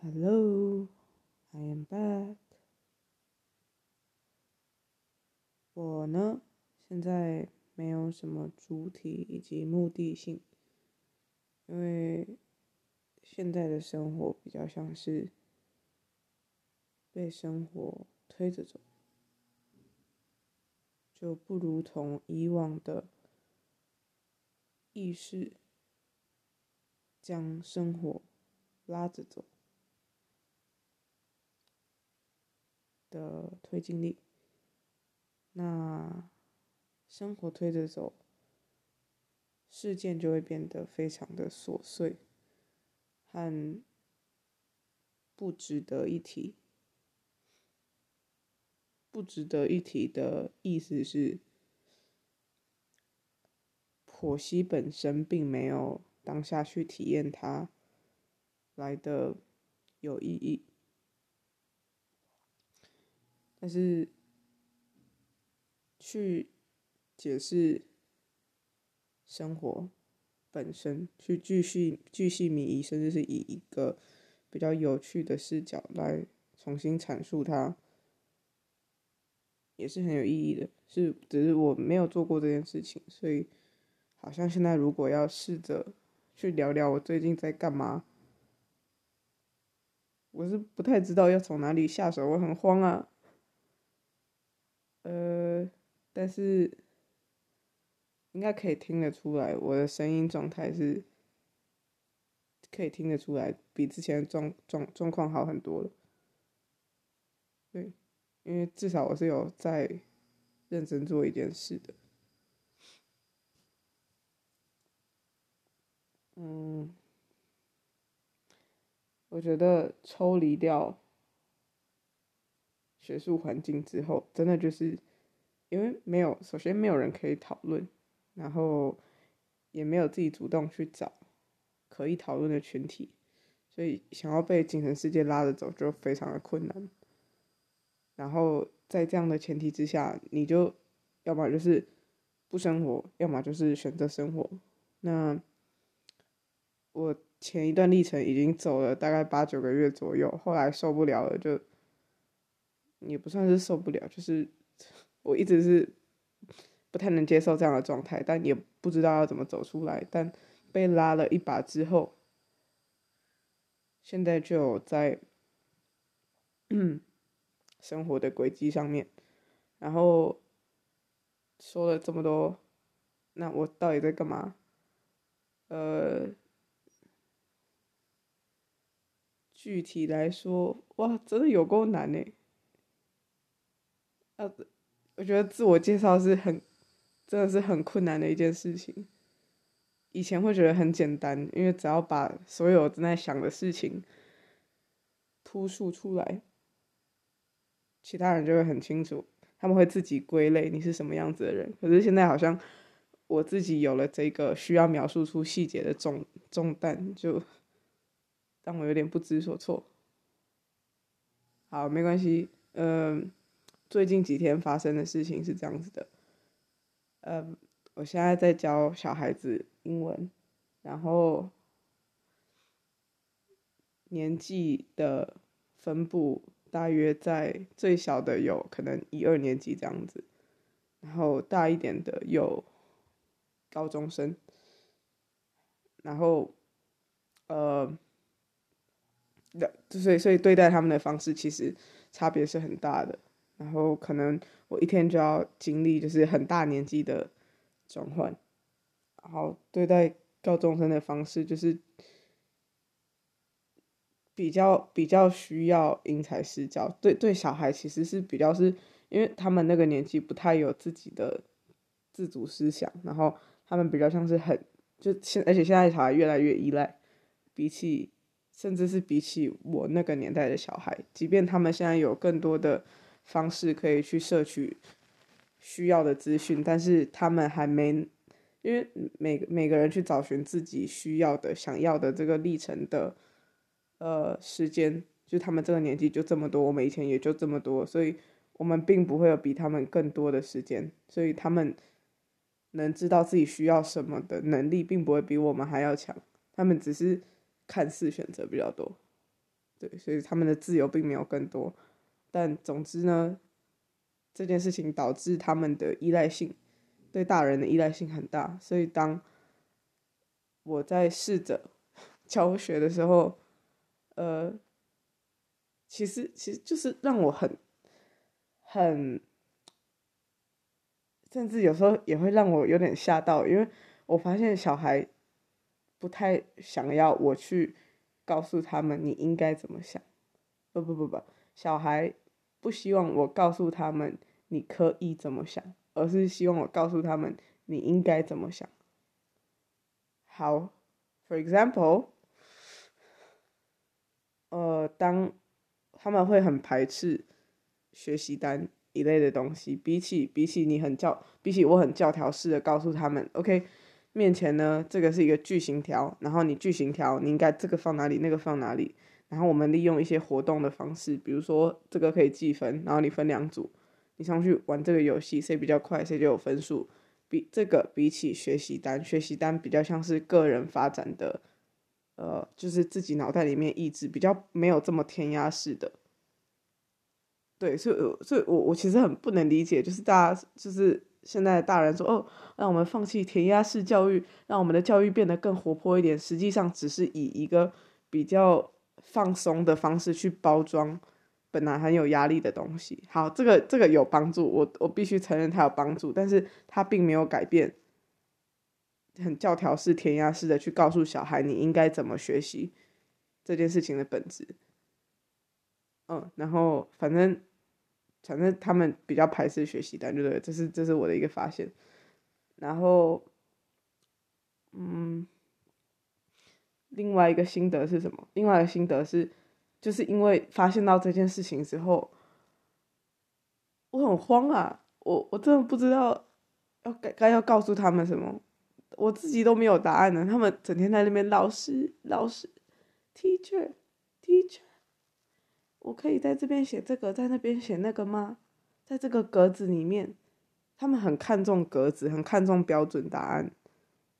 Hello, I am back. 我呢，现在没有什么主题以及目的性，因为现在的生活比较像是被生活推着走，就不如同以往的意识将生活拉着走。的推进力，那生活推着走，事件就会变得非常的琐碎和不值得一提。不值得一提的意思是，剖析本身并没有当下去体验它来的有意义。但是，去解释生活本身，去继续继续迷疑，甚至是以一个比较有趣的视角来重新阐述它，也是很有意义的。是，只是我没有做过这件事情，所以好像现在如果要试着去聊聊我最近在干嘛，我是不太知道要从哪里下手，我很慌啊。呃，但是应该可以听得出来，我的声音状态是可以听得出来，比之前状状状况好很多了。对，因为至少我是有在认真做一件事的。嗯，我觉得抽离掉。学术环境之后，真的就是因为没有，首先没有人可以讨论，然后也没有自己主动去找可以讨论的群体，所以想要被精神世界拉着走就非常的困难。然后在这样的前提之下，你就要么就是不生活，要么就是选择生活。那我前一段历程已经走了大概八九个月左右，后来受不了了就。也不算是受不了，就是我一直是不太能接受这样的状态，但也不知道要怎么走出来。但被拉了一把之后，现在就在 生活的轨迹上面。然后说了这么多，那我到底在干嘛？呃，具体来说，哇，真的有够难呢。呃，我觉得自我介绍是很，真的是很困难的一件事情。以前会觉得很简单，因为只要把所有正在想的事情突述出来，其他人就会很清楚，他们会自己归类你是什么样子的人。可是现在好像我自己有了这个需要描述出细节的重重担，就让我有点不知所措。好，没关系，嗯、最近几天发生的事情是这样子的，嗯，我现在在教小孩子英文，然后年纪的分布大约在最小的有可能一二年级这样子，然后大一点的有高中生，然后呃，所以所以对待他们的方式其实差别是很大的。然后可能我一天就要经历就是很大年纪的转换，然后对待高中生的方式就是比较比较需要因材施教。对对，小孩其实是比较是因为他们那个年纪不太有自己的自主思想，然后他们比较像是很就现，而且现在小孩越来越依赖，比起甚至是比起我那个年代的小孩，即便他们现在有更多的。方式可以去摄取需要的资讯，但是他们还没，因为每每个人去找寻自己需要的、想要的这个历程的，呃，时间，就他们这个年纪就这么多，我们以前也就这么多，所以我们并不会有比他们更多的时间，所以他们能知道自己需要什么的能力，并不会比我们还要强，他们只是看似选择比较多，对，所以他们的自由并没有更多。但总之呢，这件事情导致他们的依赖性，对大人的依赖性很大。所以当我在试着 教学的时候，呃，其实其实就是让我很很，甚至有时候也会让我有点吓到，因为我发现小孩不太想要我去告诉他们你应该怎么想。不不不不，小孩不希望我告诉他们你可以怎么想，而是希望我告诉他们你应该怎么想。好，for example，呃，当他们会很排斥学习单一类的东西，比起比起你很教，比起我很教条式的告诉他们，OK，面前呢，这个是一个句型条，然后你句型条你应该这个放哪里，那个放哪里。然后我们利用一些活动的方式，比如说这个可以计分，然后你分两组，你上去玩这个游戏，谁比较快谁就有分数。比这个比起学习单，学习单比较像是个人发展的，呃，就是自己脑袋里面意志比较没有这么填鸭式的。对，所以所以我我其实很不能理解，就是大家就是现在的大人说哦，让我们放弃填鸭式教育，让我们的教育变得更活泼一点，实际上只是以一个比较。放松的方式去包装本来很有压力的东西，好，这个这个有帮助，我我必须承认它有帮助，但是它并没有改变很教条式、填鸭式的去告诉小孩你应该怎么学习这件事情的本质。嗯，然后反正反正他们比较排斥学习单，对不对？这是这是我的一个发现。然后，嗯。另外一个心得是什么？另外一个心得是，就是因为发现到这件事情之后，我很慌啊！我我真的不知道要该该要告诉他们什么，我自己都没有答案呢。他们整天在那边，老师老师，teacher teacher，我可以在这边写这个，在那边写那个吗？在这个格子里面，他们很看重格子，很看重标准答案，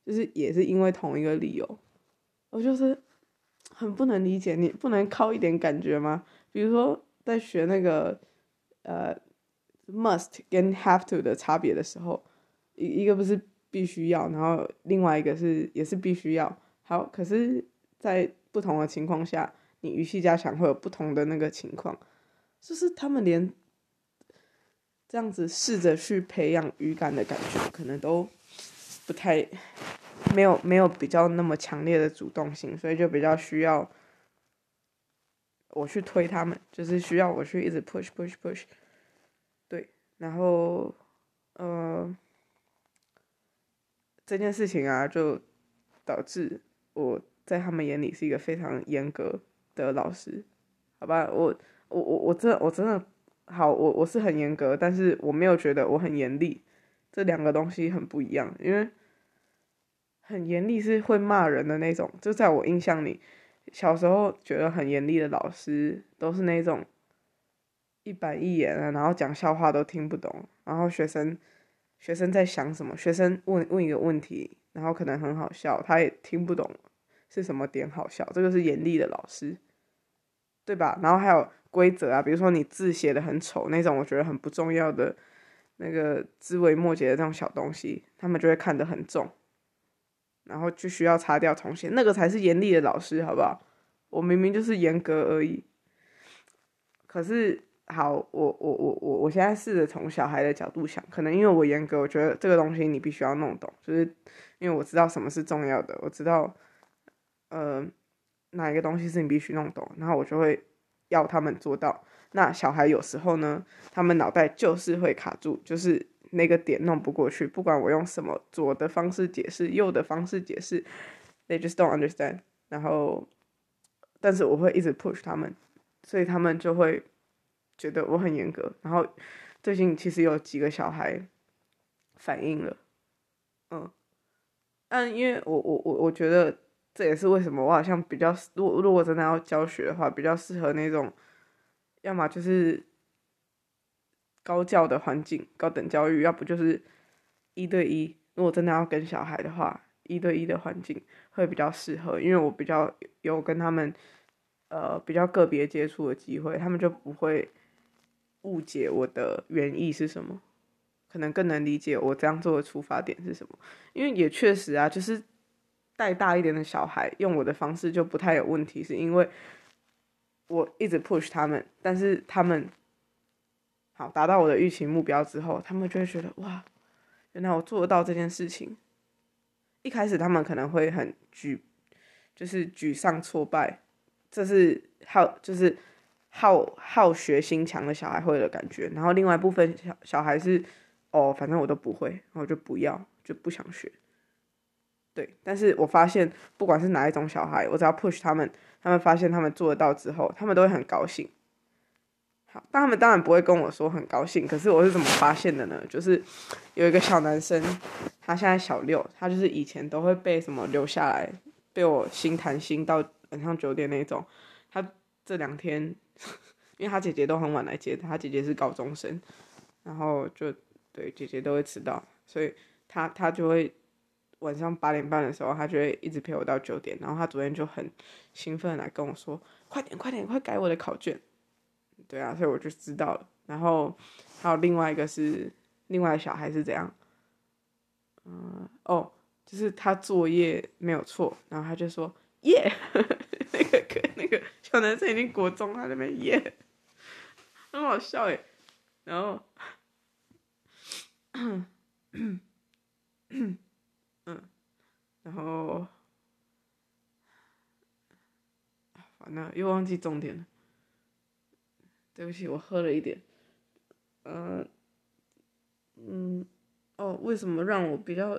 就是也是因为同一个理由。我就是很不能理解，你不能靠一点感觉吗？比如说在学那个呃，must 跟 have to 的差别的时候，一一个不是必须要，然后另外一个是也是必须要。好，可是，在不同的情况下，你语气加强会有不同的那个情况，就是他们连这样子试着去培养语感的感觉，可能都不太。没有没有比较那么强烈的主动性，所以就比较需要我去推他们，就是需要我去一直 push push push，对，然后呃这件事情啊，就导致我在他们眼里是一个非常严格的老师，好吧，我我我我真的我真的好，我我是很严格，但是我没有觉得我很严厉，这两个东西很不一样，因为。很严厉是会骂人的那种，就在我印象里，小时候觉得很严厉的老师都是那种一板一眼啊，然后讲笑话都听不懂，然后学生学生在想什么，学生问问一个问题，然后可能很好笑，他也听不懂是什么点好笑，这个是严厉的老师，对吧？然后还有规则啊，比如说你字写的很丑那种，我觉得很不重要的那个枝微末节的这种小东西，他们就会看得很重。然后就需要擦掉重写，那个才是严厉的老师，好不好？我明明就是严格而已。可是，好，我我我我我现在试着从小孩的角度想，可能因为我严格，我觉得这个东西你必须要弄懂，就是因为我知道什么是重要的，我知道，呃，哪一个东西是你必须弄懂，然后我就会要他们做到。那小孩有时候呢，他们脑袋就是会卡住，就是。那个点弄不过去，不管我用什么左的方式解释，右的方式解释，they just don't understand。然后，但是我会一直 push 他们，所以他们就会觉得我很严格。然后最近其实有几个小孩反应了，嗯，但因为我我我我觉得这也是为什么我好像比较，如果如果真的要教学的话，比较适合那种，要么就是。高教的环境，高等教育，要不就是一对一。如果真的要跟小孩的话，一对一的环境会比较适合，因为我比较有跟他们呃比较个别接触的机会，他们就不会误解我的原意是什么，可能更能理解我这样做的出发点是什么。因为也确实啊，就是带大一点的小孩用我的方式就不太有问题，是因为我一直 push 他们，但是他们好达到我的预期目标之后，他们就会觉得哇，原来我做得到这件事情。一开始他们可能会很沮，就是沮丧挫败，这是好就是好好学心强的小孩会的感觉。然后另外一部分小小孩是哦，反正我都不会，然后就不要，就不想学。对，但是我发现不管是哪一种小孩，我只要 push 他们，他们发现他们做得到之后，他们都会很高兴。但他们当然不会跟我说很高兴，可是我是怎么发现的呢？就是有一个小男生。他现在小六，他就是以前都会被什么留下来，被我心谈心到晚上九点那种。他这两天，因为他姐姐都很晚来接他，他姐姐是高中生，然后就对姐姐都会迟到，所以他他就会晚上八点半的时候，他就会一直陪我到九点。然后他昨天就很兴奋来跟我说：“快点快点快改我的考卷。”对啊，所以我就知道了。然后还有另外一个是另外的小孩是怎样？嗯，哦，就是他作业没有错，然后他就说耶，那个那个小男生已经国中，他那边耶，很好笑诶。然后，嗯，然后，完了又忘记重点了，对不起，我喝了一点，嗯，嗯。哦，为什么让我比较？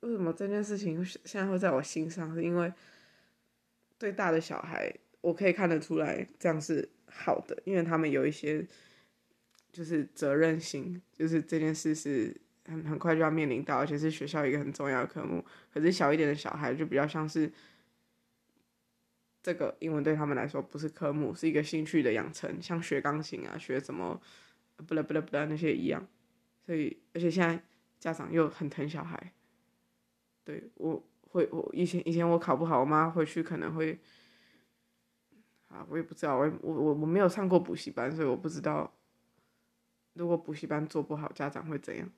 为什么这件事情现在会在我心上？是因为对大的小孩，我可以看得出来这样是好的，因为他们有一些就是责任心，就是这件事是很很快就要面临到，而且是学校一个很重要的科目。可是小一点的小孩就比较像是这个英文对他们来说不是科目，是一个兴趣的养成，像学钢琴啊，学什么不啦不啦不啦那些一样。所以，而且现在家长又很疼小孩，对，我会，我以前以前我考不好，我妈回去可能会，啊，我也不知道，我我我我没有上过补习班，所以我不知道，如果补习班做不好，家长会怎样。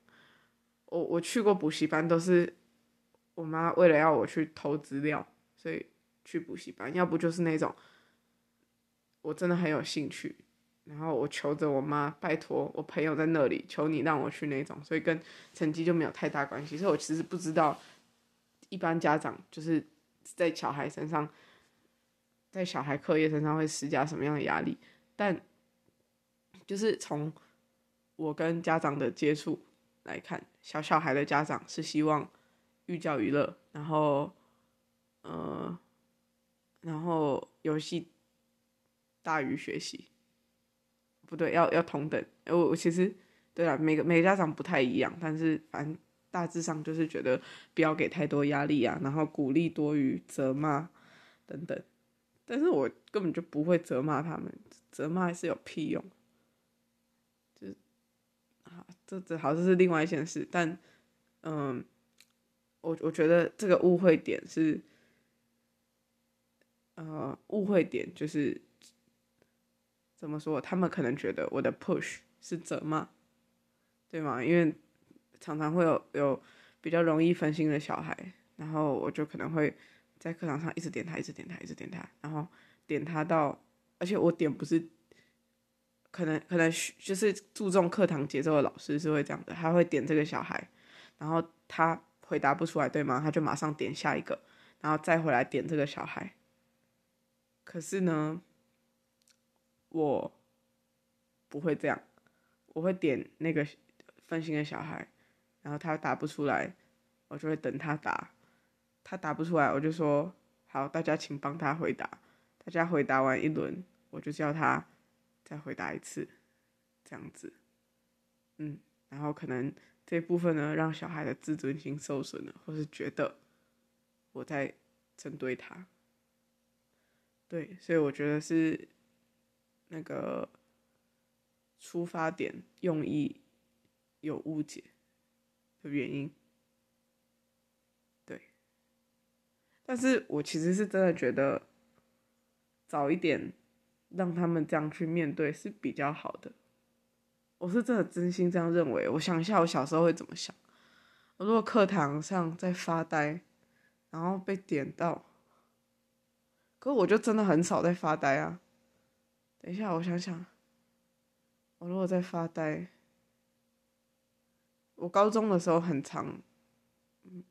我我去过补习班，都是我妈为了要我去偷资料，所以去补习班，要不就是那种我真的很有兴趣。然后我求着我妈，拜托我朋友在那里，求你让我去那种，所以跟成绩就没有太大关系。所以我其实不知道，一般家长就是在小孩身上，在小孩课业身上会施加什么样的压力。但就是从我跟家长的接触来看，小小孩的家长是希望寓教于乐，然后，呃，然后游戏大于学习。不对，要要同等。我我其实对啊，每个每个家长不太一样，但是反正大致上就是觉得不要给太多压力啊，然后鼓励多于责骂等等。但是我根本就不会责骂他们，责骂是有屁用。就是啊，这这好像是另外一件事。但嗯，我我觉得这个误会点是，呃，误会点就是。怎么说？他们可能觉得我的 push 是责骂，对吗？因为常常会有有比较容易分心的小孩，然后我就可能会在课堂上一直点他，一直点他，一直点他，然后点他到，而且我点不是，可能可能就是注重课堂节奏的老师是会这样的，他会点这个小孩，然后他回答不出来，对吗？他就马上点下一个，然后再回来点这个小孩。可是呢？我不会这样，我会点那个分心的小孩，然后他答不出来，我就会等他答，他答不出来，我就说好，大家请帮他回答，大家回答完一轮，我就叫他再回答一次，这样子，嗯，然后可能这部分呢，让小孩的自尊心受损了，或是觉得我在针对他，对，所以我觉得是。那个出发点用意有误解的原因，对，但是我其实是真的觉得早一点让他们这样去面对是比较好的。我是真的真心这样认为。我想一下，我小时候会怎么想？我如果课堂上在发呆，然后被点到，可我就真的很少在发呆啊。等一下，我想想，我如果在发呆，我高中的时候很长，嗯，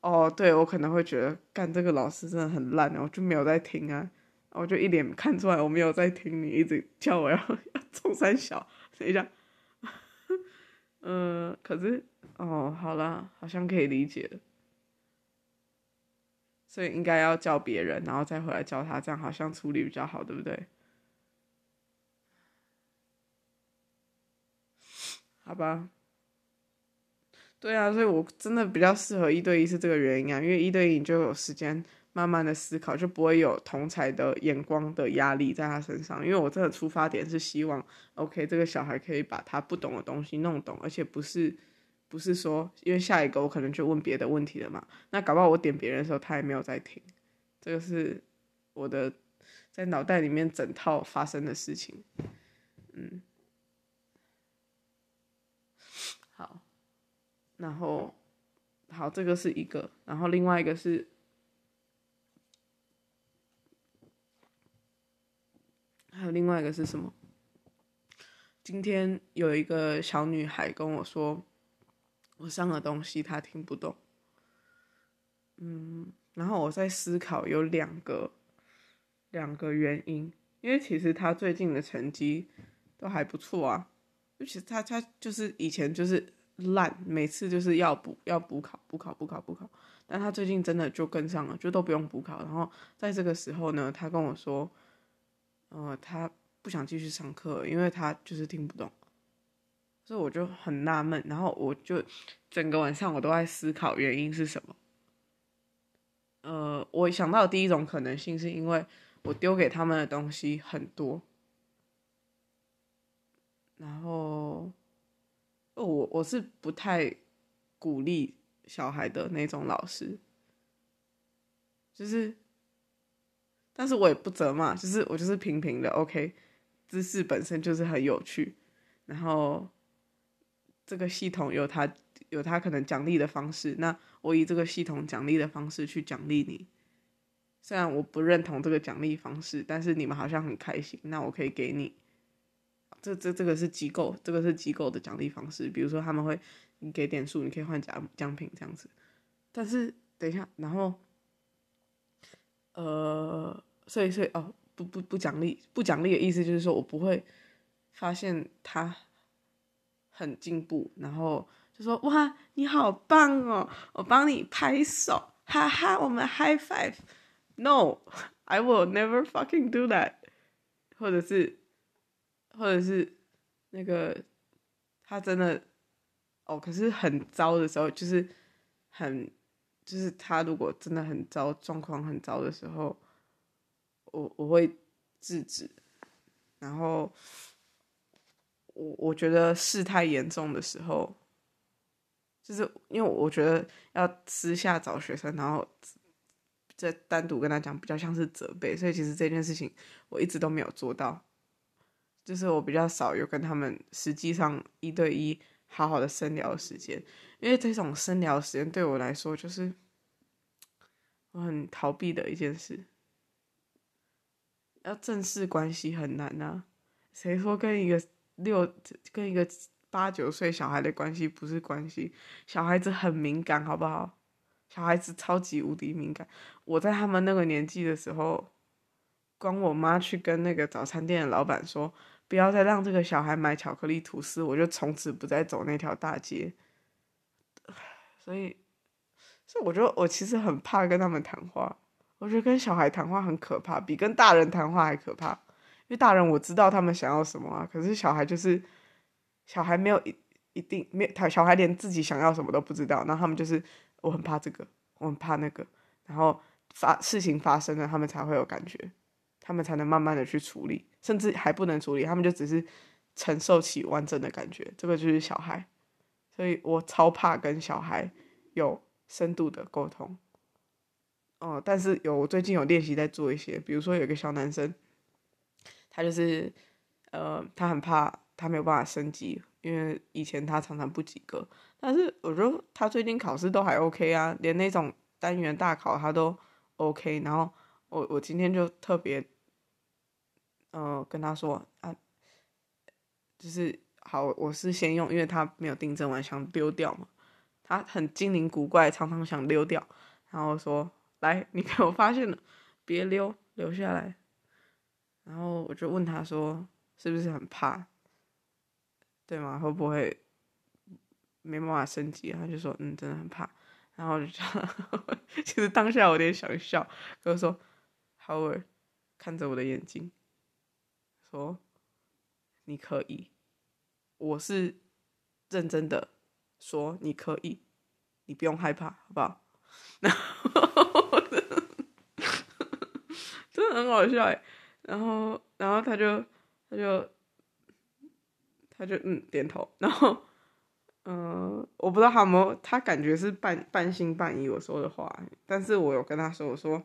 哦，对，我可能会觉得干这个老师真的很烂，我就没有在听啊，我就一脸看出来我没有在听你，一直叫我要要中三小，等一下，嗯、可是哦，好啦，好像可以理解了，所以应该要叫别人，然后再回来教他，这样好像处理比较好，对不对？好吧，对啊，所以我真的比较适合一对一是这个原因啊，因为一对一你就有时间慢慢的思考，就不会有同才的眼光的压力在他身上。因为我真的出发点是希望，OK，这个小孩可以把他不懂的东西弄懂，而且不是不是说，因为下一个我可能就问别的问题了嘛，那搞不好我点别人的时候他也没有在听，这个是我的在脑袋里面整套发生的事情，嗯。好，然后，好，这个是一个，然后另外一个是，还有另外一个是什么？今天有一个小女孩跟我说，我上的东西他听不懂。嗯，然后我在思考有两个，两个原因，因为其实他最近的成绩都还不错啊。而且他他就是以前就是烂，每次就是要补要补考补考补考补考，但他最近真的就跟上了，就都不用补考。然后在这个时候呢，他跟我说，呃，他不想继续上课，因为他就是听不懂。所以我就很纳闷，然后我就整个晚上我都在思考原因是什么。呃，我想到的第一种可能性是因为我丢给他们的东西很多。然后，我我是不太鼓励小孩的那种老师，就是，但是我也不责骂，就是我就是平平的，OK，知识本身就是很有趣，然后这个系统有它有它可能奖励的方式，那我以这个系统奖励的方式去奖励你，虽然我不认同这个奖励方式，但是你们好像很开心，那我可以给你。这这这个是机构，这个是机构的奖励方式，比如说他们会你给点数，你可以换奖奖品这样子。但是等一下，然后，呃，所以所以哦，不不不奖励，不奖励的意思就是说我不会发现他很进步，然后就说哇你好棒哦，我帮你拍手，哈哈，我们 high five。No，I will never fucking do that，或者是。或者是那个他真的哦，可是很糟的时候，就是很就是他如果真的很糟，状况很糟的时候，我我会制止。然后我我觉得事态严重的时候，就是因为我觉得要私下找学生，然后再单独跟他讲，比较像是责备，所以其实这件事情我一直都没有做到。就是我比较少有跟他们实际上一对一好好的深聊的时间，因为这种深聊的时间对我来说就是我很逃避的一件事。要正视关系很难呐、啊，谁说跟一个六跟一个八九岁小孩的关系不是关系？小孩子很敏感，好不好？小孩子超级无敌敏感。我在他们那个年纪的时候，光我妈去跟那个早餐店的老板说。不要再让这个小孩买巧克力吐司，我就从此不再走那条大街。所以，所以我觉得我其实很怕跟他们谈话。我觉得跟小孩谈话很可怕，比跟大人谈话还可怕。因为大人我知道他们想要什么啊，可是小孩就是小孩没有一一定没他小孩连自己想要什么都不知道，然后他们就是我很怕这个，我很怕那个，然后发事情发生了，他们才会有感觉。他们才能慢慢的去处理，甚至还不能处理，他们就只是承受起完整的感觉。这个就是小孩，所以我超怕跟小孩有深度的沟通。哦，但是有我最近有练习在做一些，比如说有个小男生，他就是呃，他很怕他没有办法升级，因为以前他常常不及格。但是我觉得他最近考试都还 OK 啊，连那种单元大考他都 OK。然后我我今天就特别，呃，跟他说啊，就是好，我是先用，因为他没有订正完，想丢掉嘛。他很精灵古怪，常常想溜掉，然后说：“来，你被我发现了，别溜，留下来。”然后我就问他说：“是不是很怕？对吗？会不会没办法升级？”他就说：“嗯，真的很怕。”然后我就讲，其实当下我有点想笑，就说：“Howard，看着我的眼睛，说你可以，我是认真的。”说你可以，你不用害怕，好不好？然后 真的很好笑哎。然后，然后他就，他就，他就嗯点头。然后，嗯、呃，我不知道他有没有，他感觉是半半信半疑我说的话。但是我有跟他说，我说，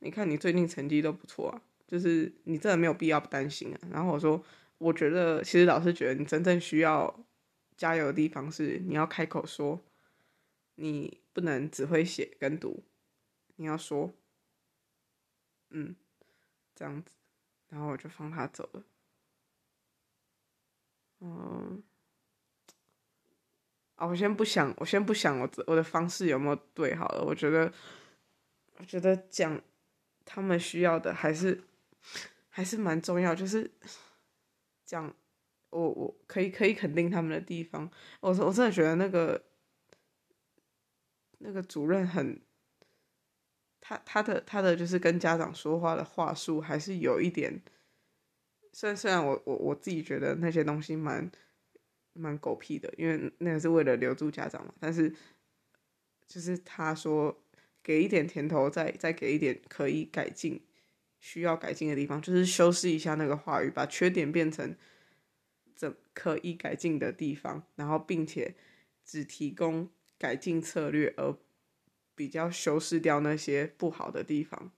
你看你最近成绩都不错啊，就是你真的没有必要不担心啊。然后我说，我觉得其实老师觉得你真正需要。加油的地方是你要开口说，你不能只会写跟读，你要说，嗯，这样子，然后我就放他走了。嗯，啊，我先不想，我先不想我我的方式有没有对好了。我觉得，我觉得讲他们需要的还是还是蛮重要，就是讲。我我可以可以肯定他们的地方，我我真的觉得那个那个主任很，他他的他的就是跟家长说话的话术还是有一点，虽然虽然我我我自己觉得那些东西蛮蛮狗屁的，因为那个是为了留住家长嘛，但是就是他说给一点甜头，再再给一点可以改进需要改进的地方，就是修饰一下那个话语，把缺点变成。怎可以改进的地方，然后并且只提供改进策略，而比较修饰掉那些不好的地方。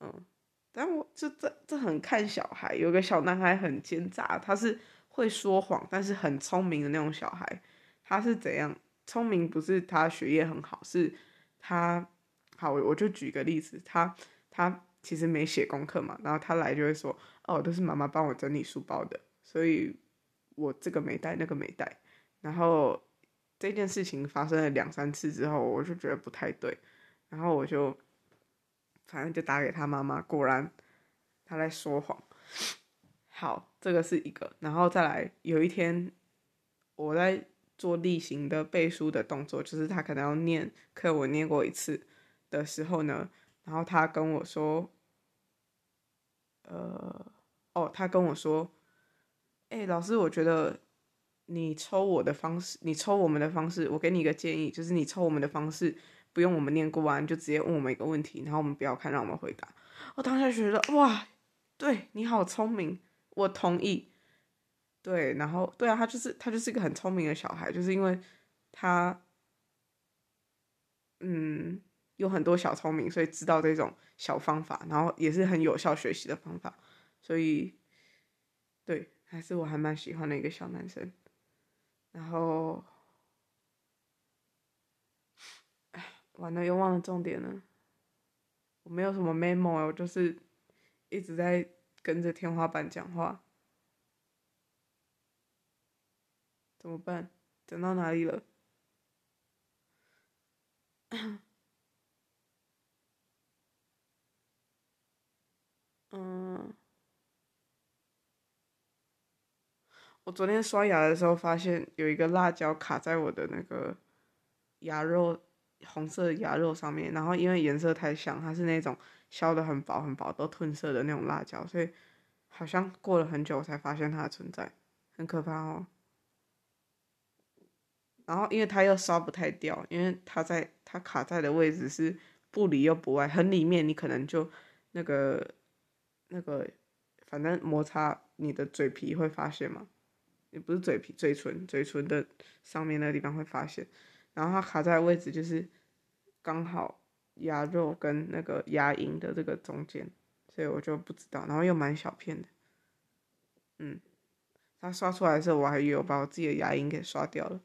嗯，但我这这这很看小孩，有个小男孩很奸诈，他是会说谎，但是很聪明的那种小孩。他是怎样？聪明不是他学业很好，是他好，我就举个例子，他他。其实没写功课嘛，然后他来就会说：“哦，都是妈妈帮我整理书包的，所以我这个没带，那个没带。”然后这件事情发生了两三次之后，我就觉得不太对，然后我就反正就打给他妈妈，果然他在说谎。好，这个是一个，然后再来有一天我在做例行的背书的动作，就是他可能要念课文念过一次的时候呢，然后他跟我说。呃，哦，他跟我说，哎，老师，我觉得你抽我的方式，你抽我们的方式，我给你一个建议，就是你抽我们的方式，不用我们念过完，就直接问我们一个问题，然后我们不要看，让我们回答。我当时觉得，哇，对，你好聪明，我同意。对，然后对啊，他就是他就是一个很聪明的小孩，就是因为他，嗯。有很多小聪明，所以知道这种小方法，然后也是很有效学习的方法，所以，对，还是我还蛮喜欢的一个小男生。然后，哎，完了又忘了重点了。我没有什么 memo，我就是一直在跟着天花板讲话。怎么办？讲到哪里了？嗯，我昨天刷牙的时候发现有一个辣椒卡在我的那个牙肉，红色牙肉上面，然后因为颜色太像，它是那种削得很薄很薄都褪色的那种辣椒，所以好像过了很久才发现它的存在，很可怕哦。然后因为它又刷不太掉，因为它在它卡在的位置是不里又不外，很里面，你可能就那个。那个，反正摩擦你的嘴皮会发现嘛，也不是嘴皮，嘴唇，嘴唇的上面那个地方会发现，然后它卡在的位置就是刚好牙肉跟那个牙龈的这个中间，所以我就不知道，然后又蛮小片的，嗯，他刷出来的时候，我还以为我把我自己的牙龈给刷掉了，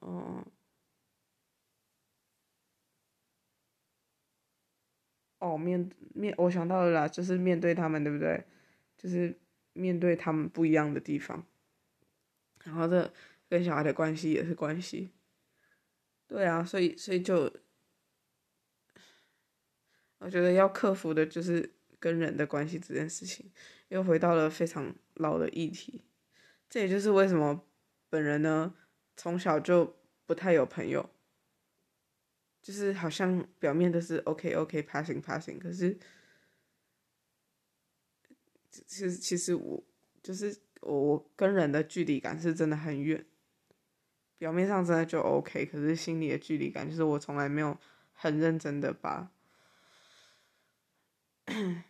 哦，哦，面面，我想到了啦，就是面对他们，对不对？就是面对他们不一样的地方，然后这跟小孩的关系也是关系。对啊，所以所以就，我觉得要克服的就是跟人的关系这件事情，又回到了非常老的议题。这也就是为什么本人呢，从小就不太有朋友，就是好像表面都是 OK OK passing passing，可是其实其实我就是我跟人的距离感是真的很远。表面上真的就 OK，可是心里的距离感就是我从来没有很认真的把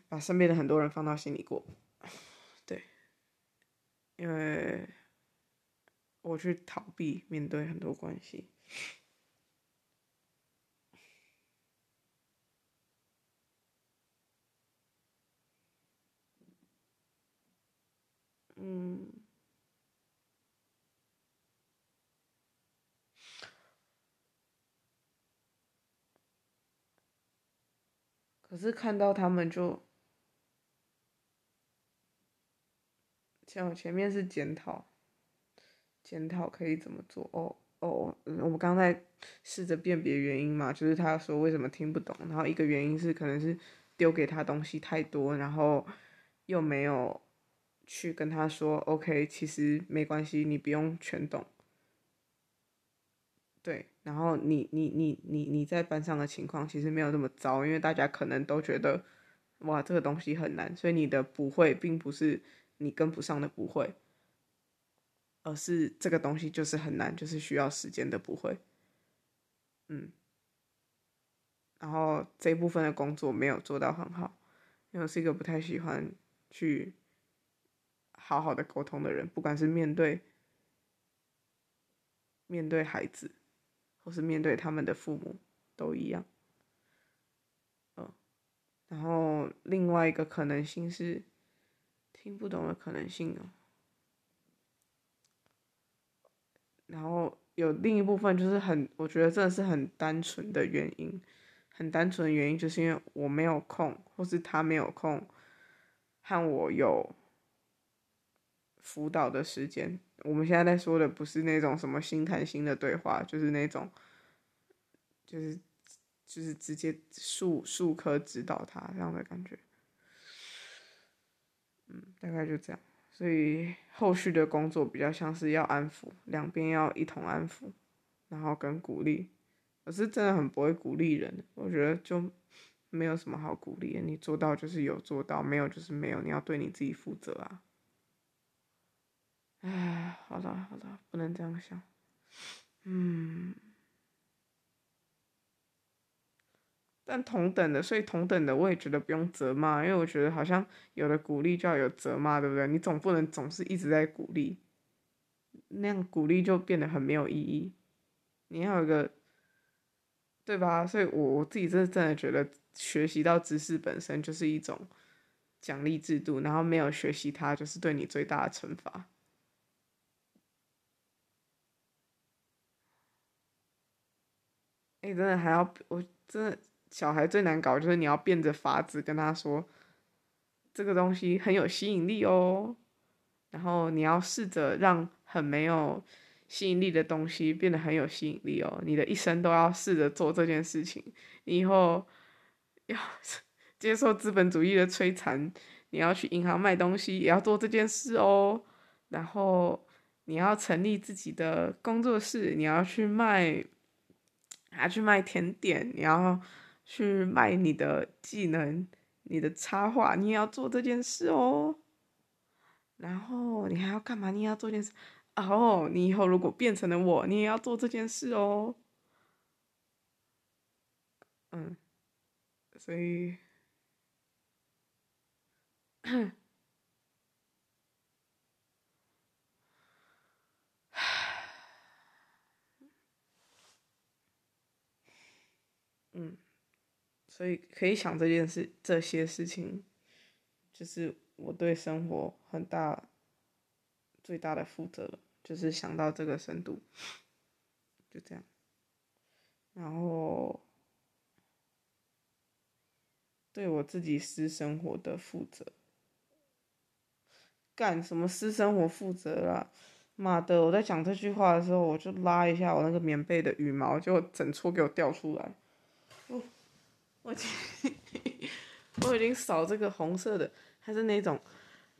把身边的很多人放到心里过，对，因为我去逃避面对很多关系，可是看到他们就，像前面是检讨，检讨可以怎么做？哦哦，我们刚才试着辨别原因嘛，就是他说为什么听不懂，然后一个原因是可能是丢给他东西太多，然后又没有去跟他说，OK，其实没关系，你不用全懂。对，然后你你你你你在班上的情况其实没有那么糟，因为大家可能都觉得，哇，这个东西很难，所以你的不会并不是你跟不上的不会，而是这个东西就是很难，就是需要时间的不会。嗯，然后这部分的工作没有做到很好，因为我是一个不太喜欢去好好的沟通的人，不管是面对面对孩子。或是面对他们的父母都一样，嗯，然后另外一个可能性是听不懂的可能性哦，然后有另一部分就是很，我觉得真的是很单纯的原因，很单纯的原因就是因为我没有空，或是他没有空，和我有辅导的时间。我们现在在说的不是那种什么心谈心的对话，就是那种，就是就是直接术术科指导他这样的感觉，嗯，大概就这样。所以后续的工作比较像是要安抚，两边要一同安抚，然后跟鼓励。我是真的很不会鼓励人，我觉得就没有什么好鼓励，你做到就是有做到，没有就是没有，你要对你自己负责啊。哎，好了好了，不能这样想。嗯，但同等的，所以同等的，我也觉得不用责骂，因为我觉得好像有的鼓励就要有责骂，对不对？你总不能总是一直在鼓励，那样鼓励就变得很没有意义。你要有一个，对吧？所以我我自己真的真的觉得，学习到知识本身就是一种奖励制度，然后没有学习它，就是对你最大的惩罚。哎、真的还要我真的小孩最难搞，就是你要变着法子跟他说，这个东西很有吸引力哦，然后你要试着让很没有吸引力的东西变得很有吸引力哦。你的一生都要试着做这件事情，你以后要 接受资本主义的摧残，你要去银行卖东西也要做这件事哦。然后你要成立自己的工作室，你要去卖。还去卖甜点，你要去卖你的技能，你的插画，你也要做这件事哦。然后你还要干嘛？你也要做件事。哦，你以后如果变成了我，你也要做这件事哦。嗯，所以。嗯所以可以想这件事，这些事情，就是我对生活很大最大的负责，就是想到这个深度，就这样，然后对我自己私生活的负责，干什么私生活负责啦？妈的！我在讲这句话的时候，我就拉一下我那个棉被的羽毛，就整撮给我掉出来。我我已经我已经扫这个红色的，还是那种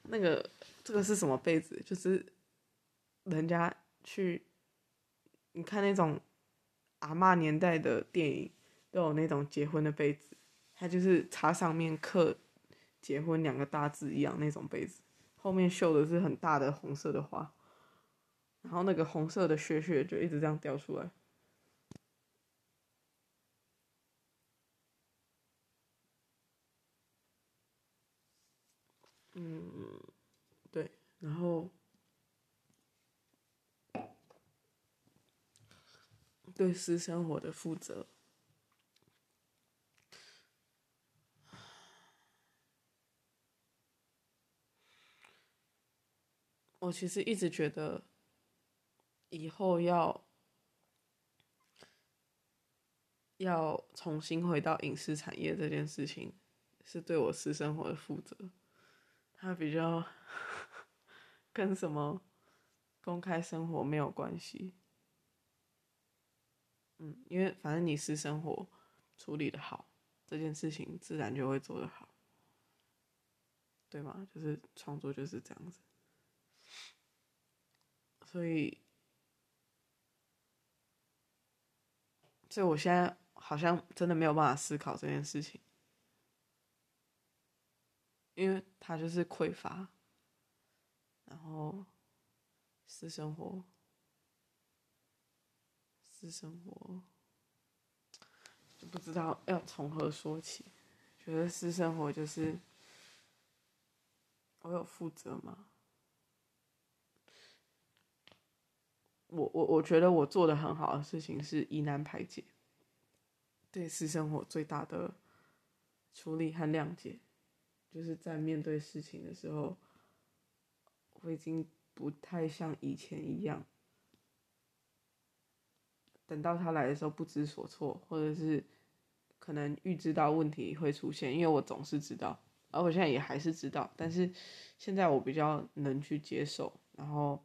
那个这个是什么被子？就是人家去你看那种阿嬷年代的电影，都有那种结婚的被子，它就是插上面刻结婚两个大字一样那种被子，后面绣的是很大的红色的花。然后那个红色的血血就一直这样掉出来。嗯，对，然后对私生活的负责。我其实一直觉得。以后要要重新回到影视产业这件事情，是对我私生活的负责。他比较跟什么公开生活没有关系。嗯，因为反正你私生活处理的好，这件事情自然就会做得好，对吗？就是创作就是这样子，所以。所以我现在好像真的没有办法思考这件事情，因为他就是匮乏，然后私生活，私生活就不知道要从何说起。觉得私生活就是我有负责吗？我我我觉得我做的很好的事情是疑难排解，对私生活最大的处理和谅解，就是在面对事情的时候，我已经不太像以前一样，等到他来的时候不知所措，或者是可能预知到问题会出现，因为我总是知道，而我现在也还是知道，但是现在我比较能去接受，然后。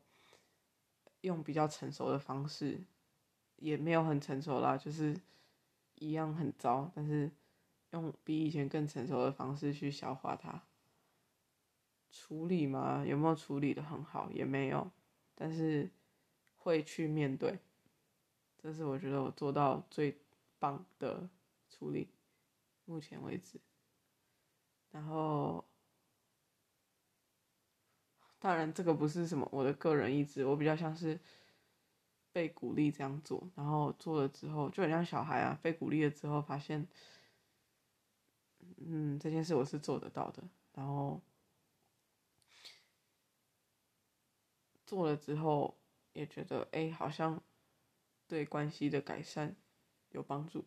用比较成熟的方式，也没有很成熟啦，就是一样很糟，但是用比以前更成熟的方式去消化它。处理吗？有没有处理的很好？也没有，但是会去面对，这是我觉得我做到最棒的处理，目前为止。然后。当然，这个不是什么我的个人意志，我比较像是被鼓励这样做，然后做了之后就很像小孩啊，被鼓励了之后发现，嗯，这件事我是做得到的，然后做了之后也觉得，哎，好像对关系的改善有帮助，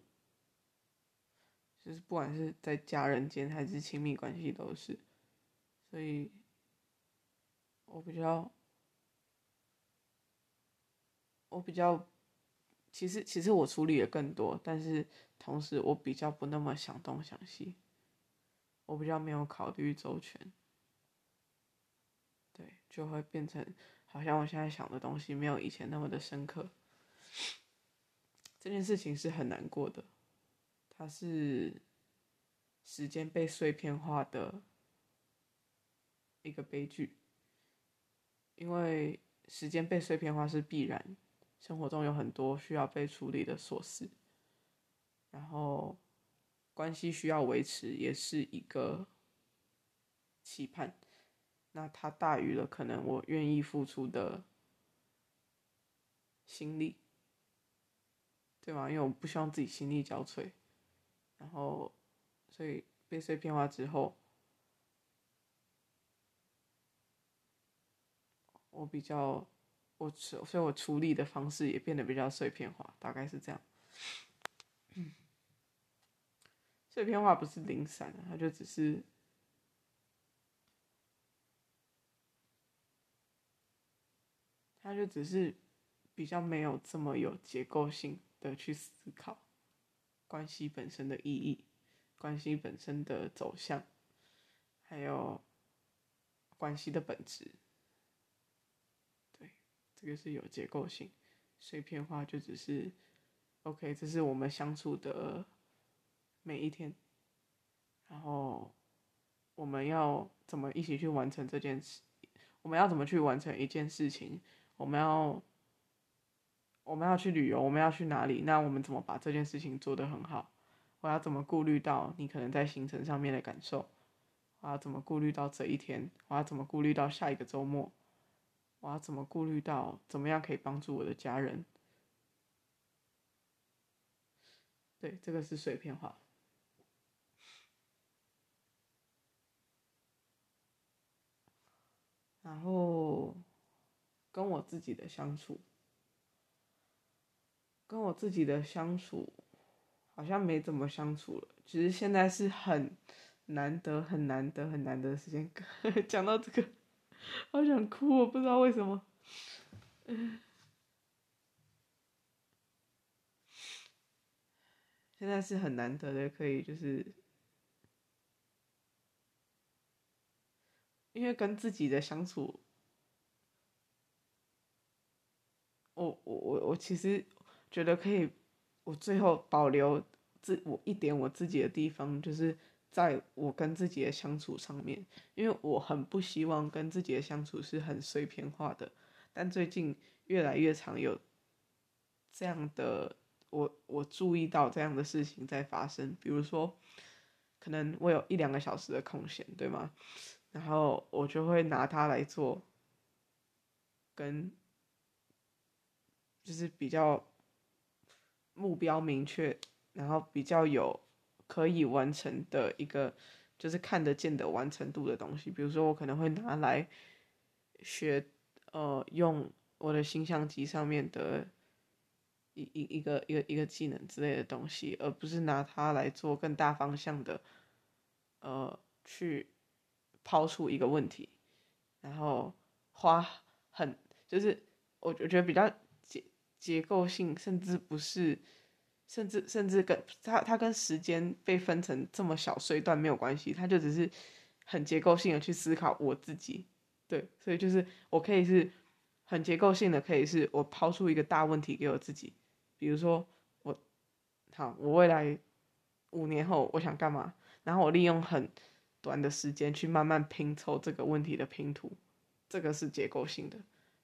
就是不管是在家人间还是亲密关系都是，所以。我比较，我比较，其实其实我处理的更多，但是同时我比较不那么想东想西，我比较没有考虑周全，对，就会变成好像我现在想的东西没有以前那么的深刻，这件事情是很难过的，它是时间被碎片化的一个悲剧。因为时间被碎片化是必然，生活中有很多需要被处理的琐事，然后关系需要维持也是一个期盼，那它大于了可能我愿意付出的心力，对吗？因为我不希望自己心力交瘁，然后所以被碎片化之后。我比较，我所以，我处理的方式也变得比较碎片化，大概是这样。碎片化不是零散的，它就只是，他就只是比较没有这么有结构性的去思考关系本身的意义，关系本身的走向，还有关系的本质。对，这个是有结构性，碎片化就只是，OK，这是我们相处的。每一天，然后我们要怎么一起去完成这件事？我们要怎么去完成一件事情？我们要我们要去旅游，我们要去哪里？那我们怎么把这件事情做得很好？我要怎么顾虑到你可能在行程上面的感受？我要怎么顾虑到这一天？我要怎么顾虑到下一个周末？我要怎么顾虑到怎么样可以帮助我的家人？对，这个是碎片化。然后跟我自己的相处，跟我自己的相处好像没怎么相处了。其实现在是很难得、很难得、很难得的时间。讲到这个，好想哭，我不知道为什么。现在是很难得的，可以就是。因为跟自己的相处，我我我我其实觉得可以，我最后保留自我一点我自己的地方，就是在我跟自己的相处上面，因为我很不希望跟自己的相处是很碎片化的，但最近越来越常有这样的，我我注意到这样的事情在发生，比如说，可能我有一两个小时的空闲，对吗？然后我就会拿它来做，跟就是比较目标明确，然后比较有可以完成的一个，就是看得见的完成度的东西。比如说，我可能会拿来学，呃，用我的新相机上面的一一一个一个一个技能之类的东西，而不是拿它来做更大方向的，呃，去。抛出一个问题，然后花很就是我我觉得比较结构性，甚至不是，甚至甚至跟它它跟时间被分成这么小碎段没有关系，它就只是很结构性的去思考我自己，对，所以就是我可以是很结构性的，可以是我抛出一个大问题给我自己，比如说我好，我未来五年后我想干嘛，然后我利用很。短的时间去慢慢拼凑这个问题的拼图，这个是结构性的，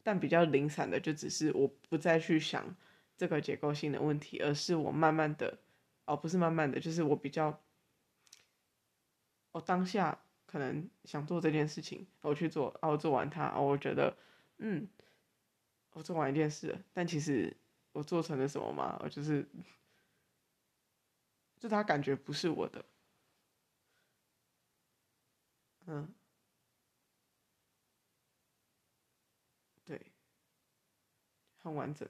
但比较零散的就只是我不再去想这个结构性的问题，而是我慢慢的，哦，不是慢慢的，就是我比较，我当下可能想做这件事情，我去做，然后做完它，哦，我觉得，嗯，我做完一件事，但其实我做成了什么吗？我就是，就他感觉不是我的。嗯，对，很完整。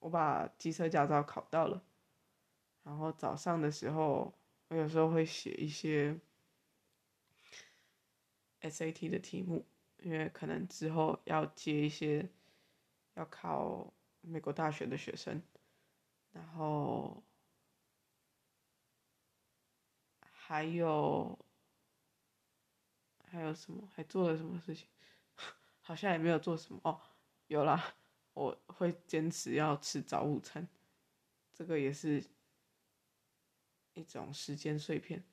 我把机车驾照考到了，然后早上的时候，我有时候会写一些 SAT 的题目，因为可能之后要接一些要考美国大学的学生，然后还有。还有什么？还做了什么事情？好像也没有做什么哦。有啦，我会坚持要吃早午餐，这个也是一种时间碎片。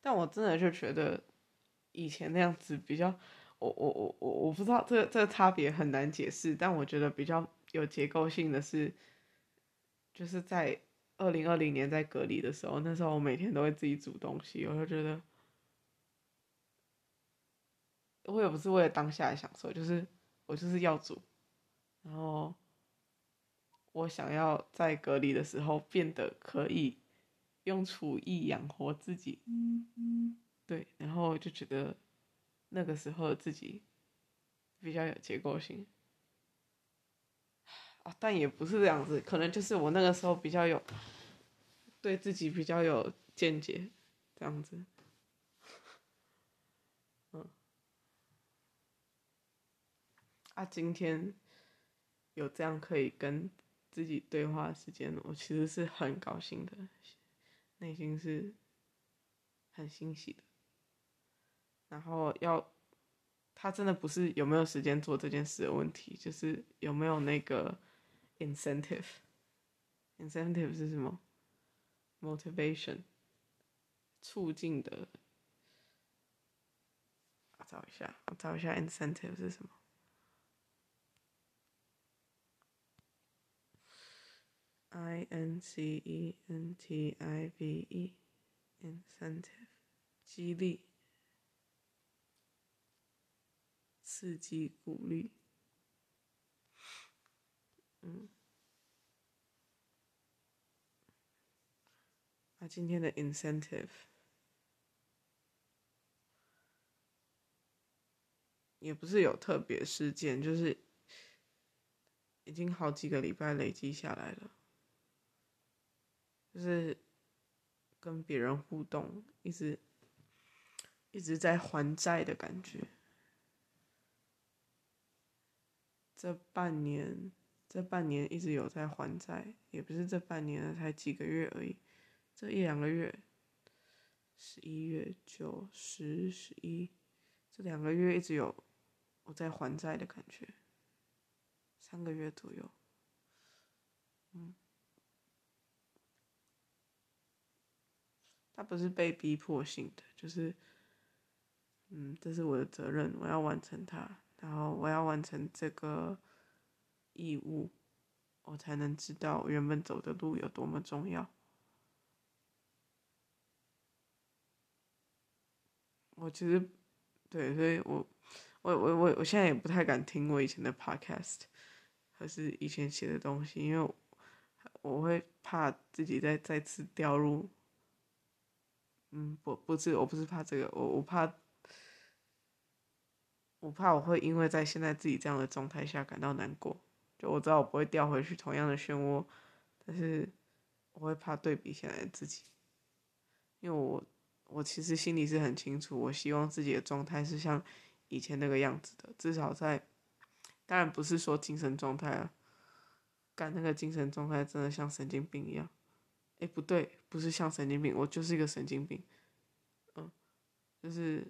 但我真的就觉得以前那样子比较，我我我我我不知道这个这个差别很难解释，但我觉得比较。有结构性的是，就是在二零二零年在隔离的时候，那时候我每天都会自己煮东西，我就觉得，我也不是为了当下的享受，就是我就是要煮，然后我想要在隔离的时候变得可以用厨艺养活自己，对，然后就觉得那个时候的自己比较有结构性。啊，但也不是这样子，可能就是我那个时候比较有对自己比较有见解，这样子。嗯。啊，今天有这样可以跟自己对话的时间，我其实是很高兴的，内心是很欣喜的。然后要，他真的不是有没有时间做这件事的问题，就是有没有那个。Incentive，incentive 是什么？motivation，促进的。我找一下，我找一下 incentive 是什么？I N C E N T I V E，incentive，激励，刺激，鼓励。嗯，今天的 incentive 也不是有特别事件，就是已经好几个礼拜累积下来了，就是跟别人互动，一直一直在还债的感觉，这半年。这半年一直有在还债，也不是这半年了，才几个月而已。这一两个月，十一月、九、十、十一，这两个月一直有我在还债的感觉，三个月左右。嗯，他不是被逼迫性的，就是，嗯，这是我的责任，我要完成它，然后我要完成这个。义务，我才能知道原本走的路有多么重要。我其实，对，所以我，我，我，我，我现在也不太敢听我以前的 podcast，还是以前写的东西，因为我，会怕自己再再次掉入，嗯，不，不是，我不是怕这个，我我怕，我怕我会因为在现在自己这样的状态下感到难过。就我知道我不会掉回去同样的漩涡，但是我会怕对比现在的自己，因为我我其实心里是很清楚，我希望自己的状态是像以前那个样子的，至少在，当然不是说精神状态啊，干那个精神状态真的像神经病一样，哎不对，不是像神经病，我就是一个神经病，嗯，就是，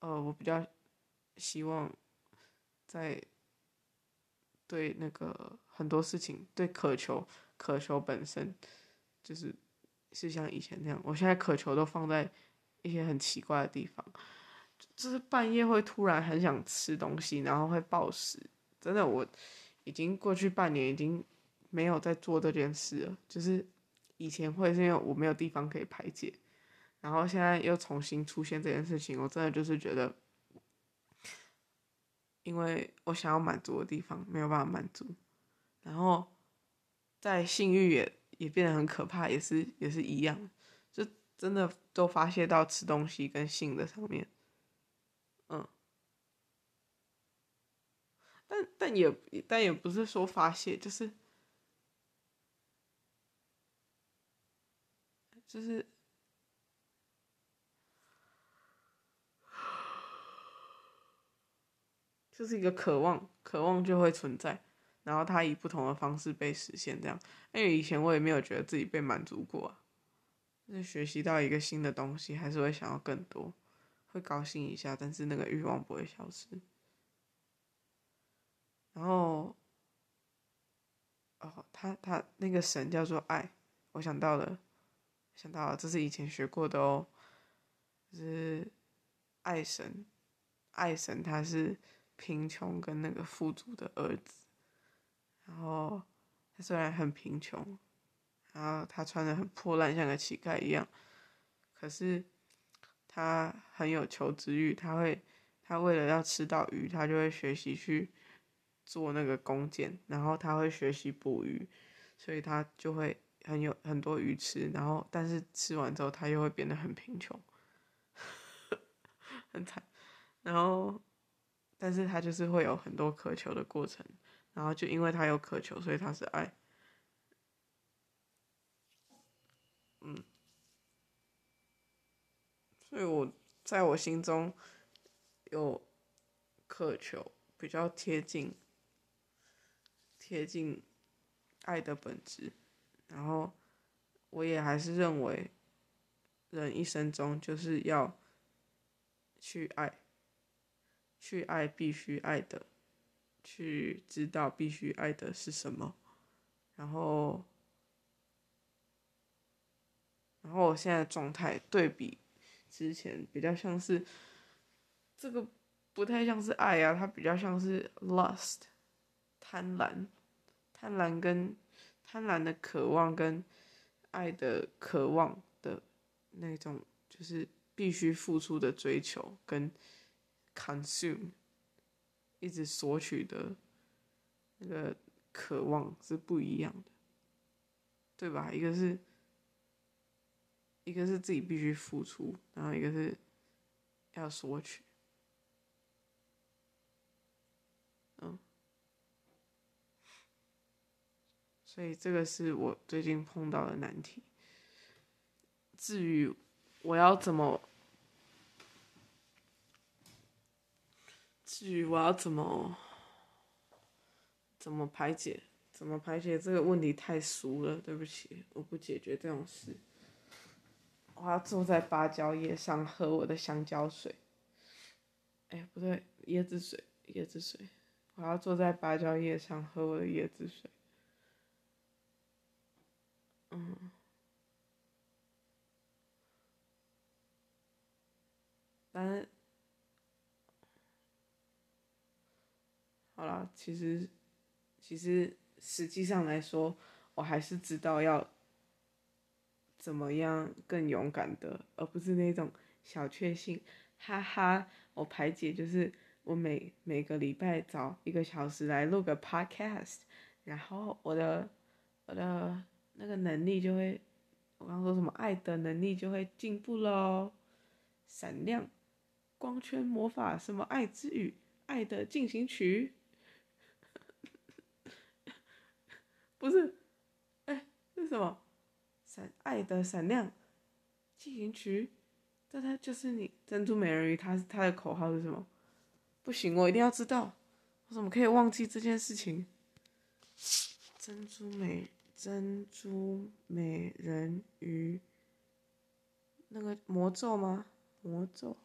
呃，我比较希望在。对那个很多事情，对渴求，渴求本身，就是是像以前那样。我现在渴求都放在一些很奇怪的地方，就是半夜会突然很想吃东西，然后会暴食。真的，我已经过去半年，已经没有在做这件事了。就是以前会是因为我没有地方可以排解，然后现在又重新出现这件事情，我真的就是觉得。因为我想要满足的地方没有办法满足，然后在性欲也也变得很可怕，也是也是一样，就真的都发泄到吃东西跟性的上面，嗯，但但也但也不是说发泄，就是就是。就是一个渴望，渴望就会存在，然后它以不同的方式被实现，这样。因为以前我也没有觉得自己被满足过啊，就是学习到一个新的东西，还是会想要更多，会高兴一下，但是那个欲望不会消失。然后，哦，他他那个神叫做爱，我想到了，想到了，这是以前学过的哦，就是爱神，爱神他是。贫穷跟那个富足的儿子，然后他虽然很贫穷，然后他穿的很破烂，像个乞丐一样，可是他很有求知欲，他会，他为了要吃到鱼，他就会学习去做那个弓箭，然后他会学习捕鱼，所以他就会很有很多鱼吃，然后但是吃完之后他又会变得很贫穷，很惨，然后。但是他就是会有很多渴求的过程，然后就因为他有渴求，所以他是爱。嗯，所以我在我心中有渴求，比较贴近贴近爱的本质，然后我也还是认为，人一生中就是要去爱。去爱必须爱的，去知道必须爱的是什么，然后，然后我现在状态对比之前比较像是，这个不太像是爱啊，它比较像是 lust，贪婪，贪婪跟贪婪的渴望跟爱的渴望的那种，就是必须付出的追求跟。consume，一直索取的那个渴望是不一样的，对吧？一个是，一个是自己必须付出，然后一个是要索取。嗯，所以这个是我最近碰到的难题。至于我要怎么？至于我要怎么怎么排解，怎么排解这个问题太俗了，对不起，我不解决这种事。我要坐在芭蕉叶上喝我的香蕉水。哎，不对，椰子水，椰子水。我要坐在芭蕉叶上喝我的椰子水。嗯，但是。好了，其实，其实实际上来说，我还是知道要怎么样更勇敢的，而不是那种小确幸，哈哈。我排解就是我每每个礼拜找一个小时来录个 podcast，然后我的我的那个能力就会，我刚刚说什么爱的能力就会进步喽，闪亮光圈魔法什么爱之语，爱的进行曲。不是，哎，是什么？闪爱的闪亮进行曲，这它就是你珍珠美人鱼，它它的口号是什么？不行，我一定要知道，我怎么可以忘记这件事情？珍珠美珍珠美人鱼，那个魔咒吗？魔咒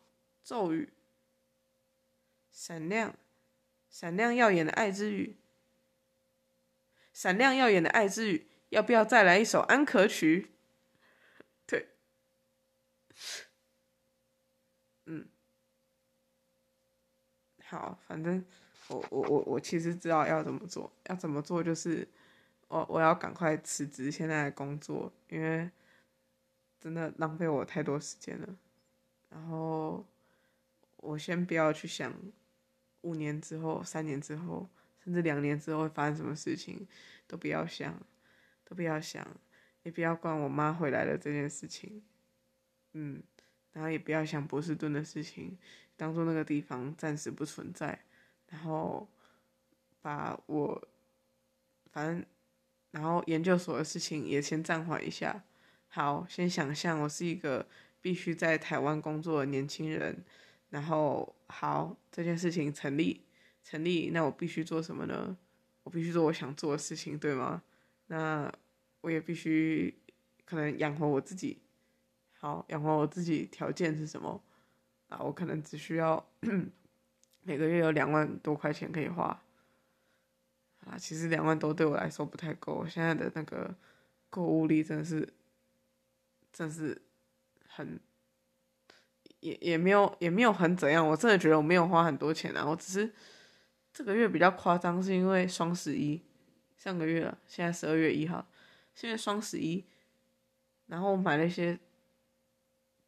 咒语，闪亮闪亮耀眼的爱之语。闪亮耀眼的爱之语，要不要再来一首安可曲？对，嗯，好，反正我我我我其实知道要怎么做，要怎么做就是我我要赶快辞职现在的工作，因为真的浪费我太多时间了。然后我先不要去想五年之后、三年之后。甚至两年之后会发生什么事情，都不要想，都不要想，也不要管我妈回来了这件事情，嗯，然后也不要想波士顿的事情，当做那个地方暂时不存在，然后把我，反正，然后研究所的事情也先暂缓一下，好，先想象我是一个必须在台湾工作的年轻人，然后好，这件事情成立。成立，那我必须做什么呢？我必须做我想做的事情，对吗？那我也必须可能养活我自己。好，养活我自己条件是什么？啊，我可能只需要 每个月有两万多块钱可以花。啊，其实两万多对我来说不太够。我现在的那个购物力真的是，真是很，也也没有也没有很怎样。我真的觉得我没有花很多钱啊，我只是。这个月比较夸张，是因为双十一，上个月了，现在十二月一号，现在双十一，然后我买了一些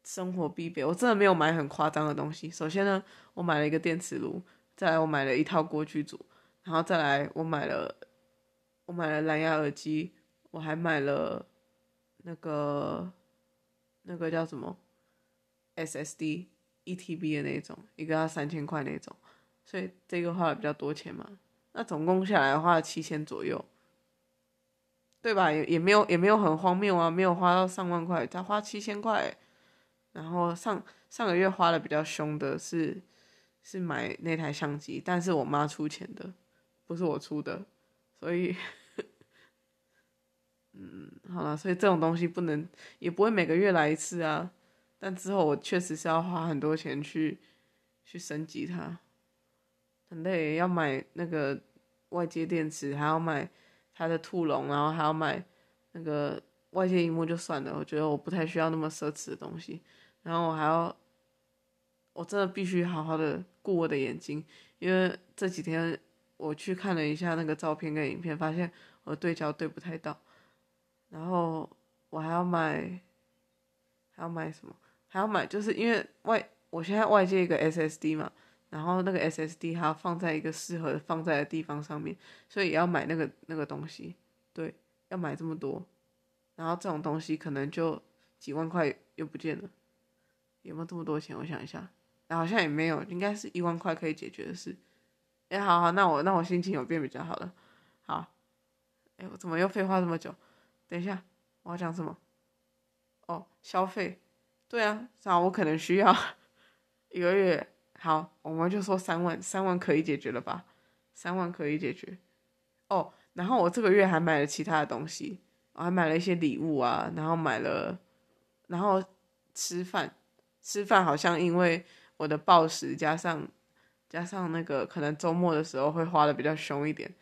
生活必备，我真的没有买很夸张的东西。首先呢，我买了一个电磁炉，再来我买了一套锅具组，然后再来我买了我买了蓝牙耳机，我还买了那个那个叫什么 SSD、ETB 的那种，一个要三千块那种。所以这个花了比较多钱嘛。那总共下来花了七千左右，对吧？也也没有也没有很荒谬啊，没有花到上万块，才花七千块。然后上上个月花的比较凶的是是买那台相机，但是我妈出钱的，不是我出的，所以，嗯，好了，所以这种东西不能也不会每个月来一次啊。但之后我确实是要花很多钱去去升级它。很累，要买那个外接电池，还要买它的兔笼，然后还要买那个外接荧幕，就算了。我觉得我不太需要那么奢侈的东西。然后我还要，我真的必须好好的顾我的眼睛，因为这几天我去看了一下那个照片跟影片，发现我对焦对不太到。然后我还要买，还要买什么？还要买，就是因为外我现在外接一个 SSD 嘛。然后那个 SSD 还要放在一个适合放在的地方上面，所以也要买那个那个东西，对，要买这么多，然后这种东西可能就几万块又不见了，有没有这么多钱？我想一下，好像也没有，应该是一万块可以解决的事。哎，好好，那我那我心情有变比较好了。好，哎，我怎么又废话这么久？等一下，我要讲什么？哦，消费，对啊，那我可能需要 一个月。好，我们就说三万，三万可以解决了吧？三万可以解决。哦，然后我这个月还买了其他的东西，我还买了一些礼物啊，然后买了，然后吃饭，吃饭好像因为我的暴食加上加上那个可能周末的时候会花的比较凶一点，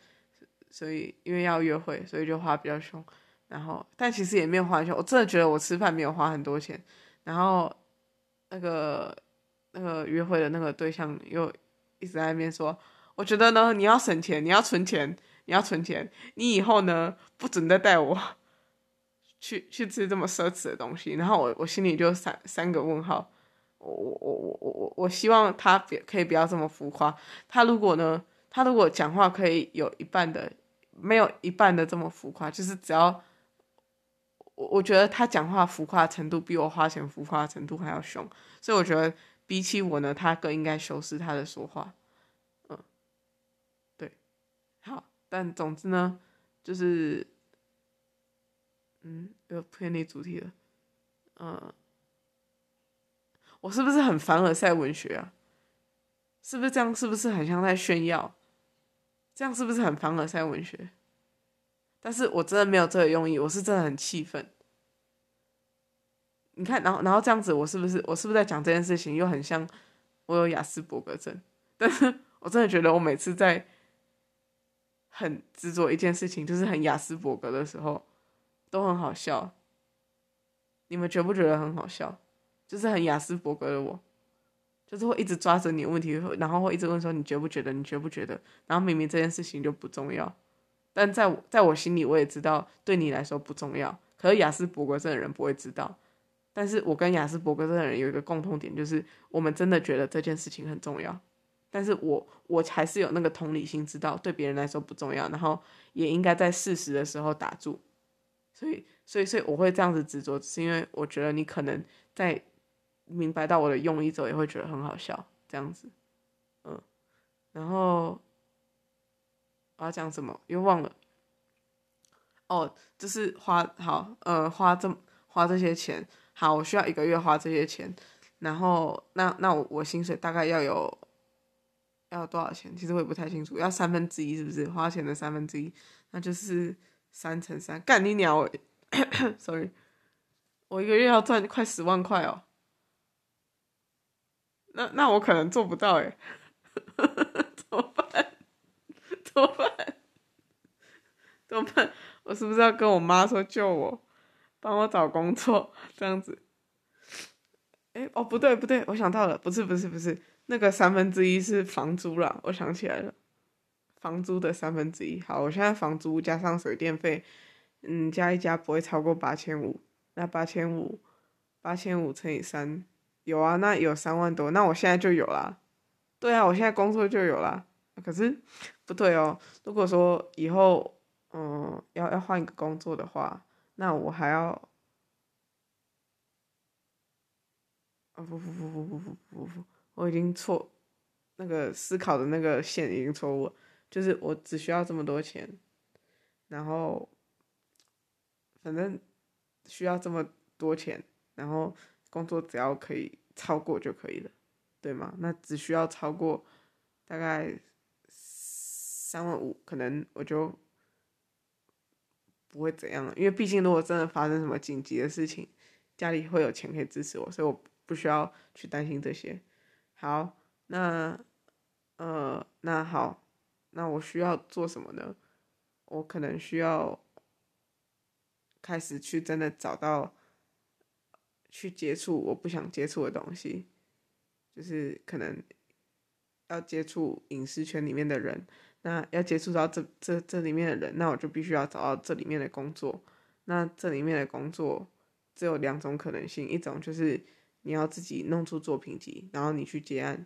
所以因为要约会，所以就花比较凶。然后但其实也没有花很凶，我真的觉得我吃饭没有花很多钱。然后那个。那个约会的那个对象又一直在那边说：“我觉得呢，你要省钱，你要存钱，你要存钱，你以后呢不准再带我 去去吃这么奢侈的东西。”然后我我心里就三三个问号。我我我我我我我希望他别可以不要这么浮夸。他如果呢，他如果讲话可以有一半的没有一半的这么浮夸，就是只要我我觉得他讲话浮夸程度比我花钱浮夸程度还要凶，所以我觉得。比起我呢，他更应该修饰他的说话，嗯，对，好，但总之呢，就是，嗯，又偏离主题了，嗯，我是不是很凡尔赛文学啊？是不是这样？是不是很像在炫耀？这样是不是很凡尔赛文学？但是我真的没有这个用意，我是真的很气愤。你看，然后，然后这样子，我是不是，我是不是在讲这件事情，又很像我有雅斯伯格症？但是我真的觉得，我每次在很执着一件事情，就是很雅斯伯格的时候，都很好笑。你们觉不觉得很好笑？就是很雅斯伯格的我，就是会一直抓着你问题，然后会一直问说你觉不觉得？你觉不觉得？然后明明这件事情就不重要，但在我在我心里，我也知道对你来说不重要。可是雅斯伯格症的人不会知道。但是我跟雅斯伯格症的人有一个共同点，就是我们真的觉得这件事情很重要，但是我我还是有那个同理心，知道对别人来说不重要，然后也应该在适时的时候打住。所以，所以，所以我会这样子执着，是因为我觉得你可能在明白到我的用意之后，也会觉得很好笑，这样子。嗯，然后我要讲什么又忘了。哦，就是花好，呃，花这花这些钱。好，我需要一个月花这些钱，然后那那我我薪水大概要有要多少钱？其实我也不太清楚，要三分之一是不是？花钱的三分之一，那就是三乘三，干你鸟！Sorry，我一个月要赚快十万块哦。那那我可能做不到哎，怎么办？怎么办？怎么办？我是不是要跟我妈说救我？帮我找工作，这样子。哎，哦，不对，不对，我想到了，不是，不是，不是，那个三分之一是房租啦，我想起来了，房租的三分之一。好，我现在房租加上水电费，嗯，加一加不会超过八千五。那八千五，八千五乘以三，有啊，那有三万多。那我现在就有啦。对啊，我现在工作就有啦。可是不对哦，如果说以后，嗯，要要换一个工作的话。那我还要，啊不不不不不不不不，我已经错，那个思考的那个线已经错误，就是我只需要这么多钱，然后反正需要这么多钱，然后工作只要可以超过就可以了，对吗？那只需要超过大概三万五，可能我就不会怎样，因为毕竟如果真的发生什么紧急的事情，家里会有钱可以支持我，所以我不需要去担心这些。好，那。呃，那好，那我需要做什么呢？我可能需要开始去真的找到，去接触我不想接触的东西，就是可能要接触影视圈里面的人。那要接触到这这这里面的人，那我就必须要找到这里面的工作。那这里面的工作只有两种可能性，一种就是你要自己弄出作品集，然后你去结案。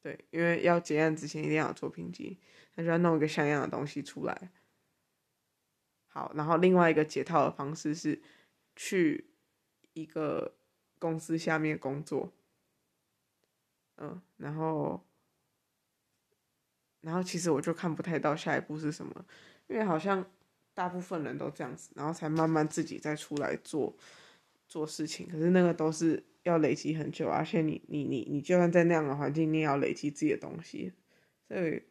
对，因为要结案之前一定要有作品集，那就要弄一个像样的东西出来。好，然后另外一个解套的方式是去一个公司下面工作。嗯，然后，然后其实我就看不太到下一步是什么，因为好像大部分人都这样子，然后才慢慢自己再出来做做事情。可是那个都是。要累积很久，而且你你你你就算在那样的环境，你也要累积自己的东西。所以，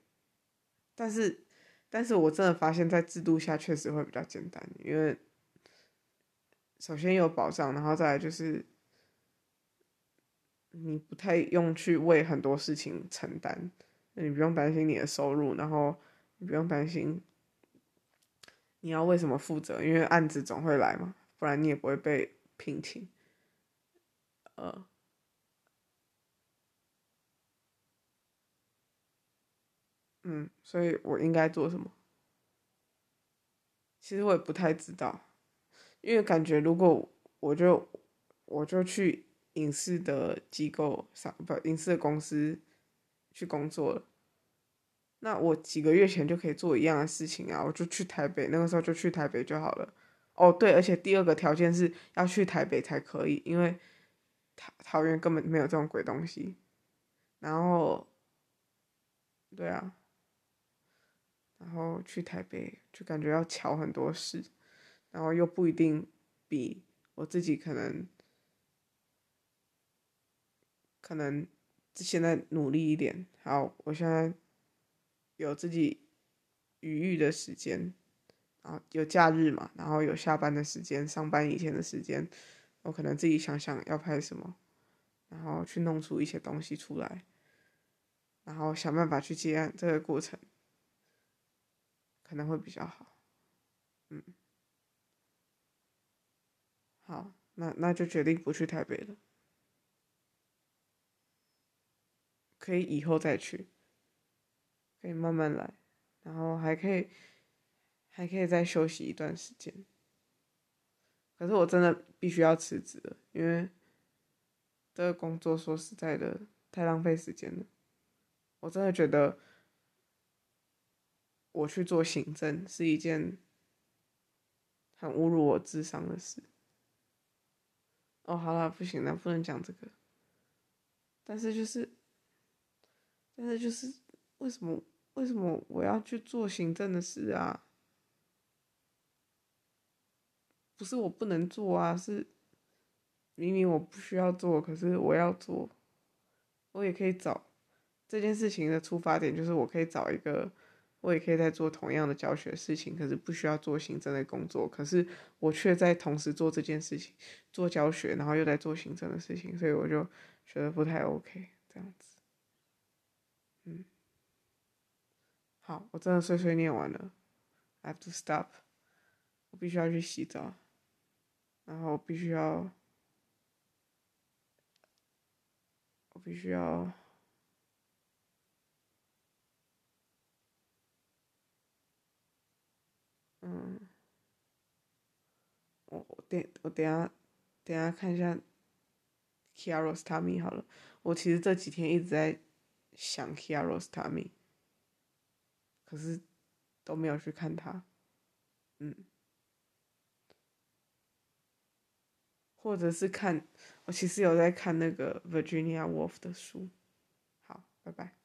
但是，但是我真的发现，在制度下确实会比较简单，因为首先有保障，然后再来就是你不太用去为很多事情承担，你不用担心你的收入，然后你不用担心你要为什么负责，因为案子总会来嘛，不然你也不会被聘请。呃，嗯，所以我应该做什么？其实我也不太知道，因为感觉如果我就我就去影视的机构上，不，影视的公司去工作了，那我几个月前就可以做一样的事情啊，我就去台北，那个时候就去台北就好了。哦，对，而且第二个条件是要去台北才可以，因为。桃桃园根本没有这种鬼东西，然后，对啊，然后去台北就感觉要巧很多事，然后又不一定比我自己可能，可能现在努力一点，好，我现在有自己余裕的时间，然后有假日嘛，然后有下班的时间，上班以前的时间。我可能自己想想要拍什么，然后去弄出一些东西出来，然后想办法去接案，这个过程可能会比较好。嗯，好，那那就决定不去台北了，可以以后再去，可以慢慢来，然后还可以还可以再休息一段时间。可是我真的必须要辞职了，因为这个工作说实在的太浪费时间了。我真的觉得我去做行政是一件很侮辱我智商的事。哦，好了，不行了，不能讲这个。但是就是，但是就是，为什么为什么我要去做行政的事啊？不是我不能做啊，是明明我不需要做，可是我要做。我也可以找这件事情的出发点，就是我可以找一个，我也可以在做同样的教学事情，可是不需要做行政的工作，可是我却在同时做这件事情，做教学，然后又在做行政的事情，所以我就觉得不太 OK 这样子。好，我真的碎碎念完了，I have to stop，我必须要去洗澡。然后我必须要，我必须要，嗯，我我等我等下等下看一下 Kiarostami 好了。我其实这几天一直在想 Kiarostami，可是都没有去看他，嗯。或者是看，我其实有在看那个 Virginia Woolf 的书。好，拜拜。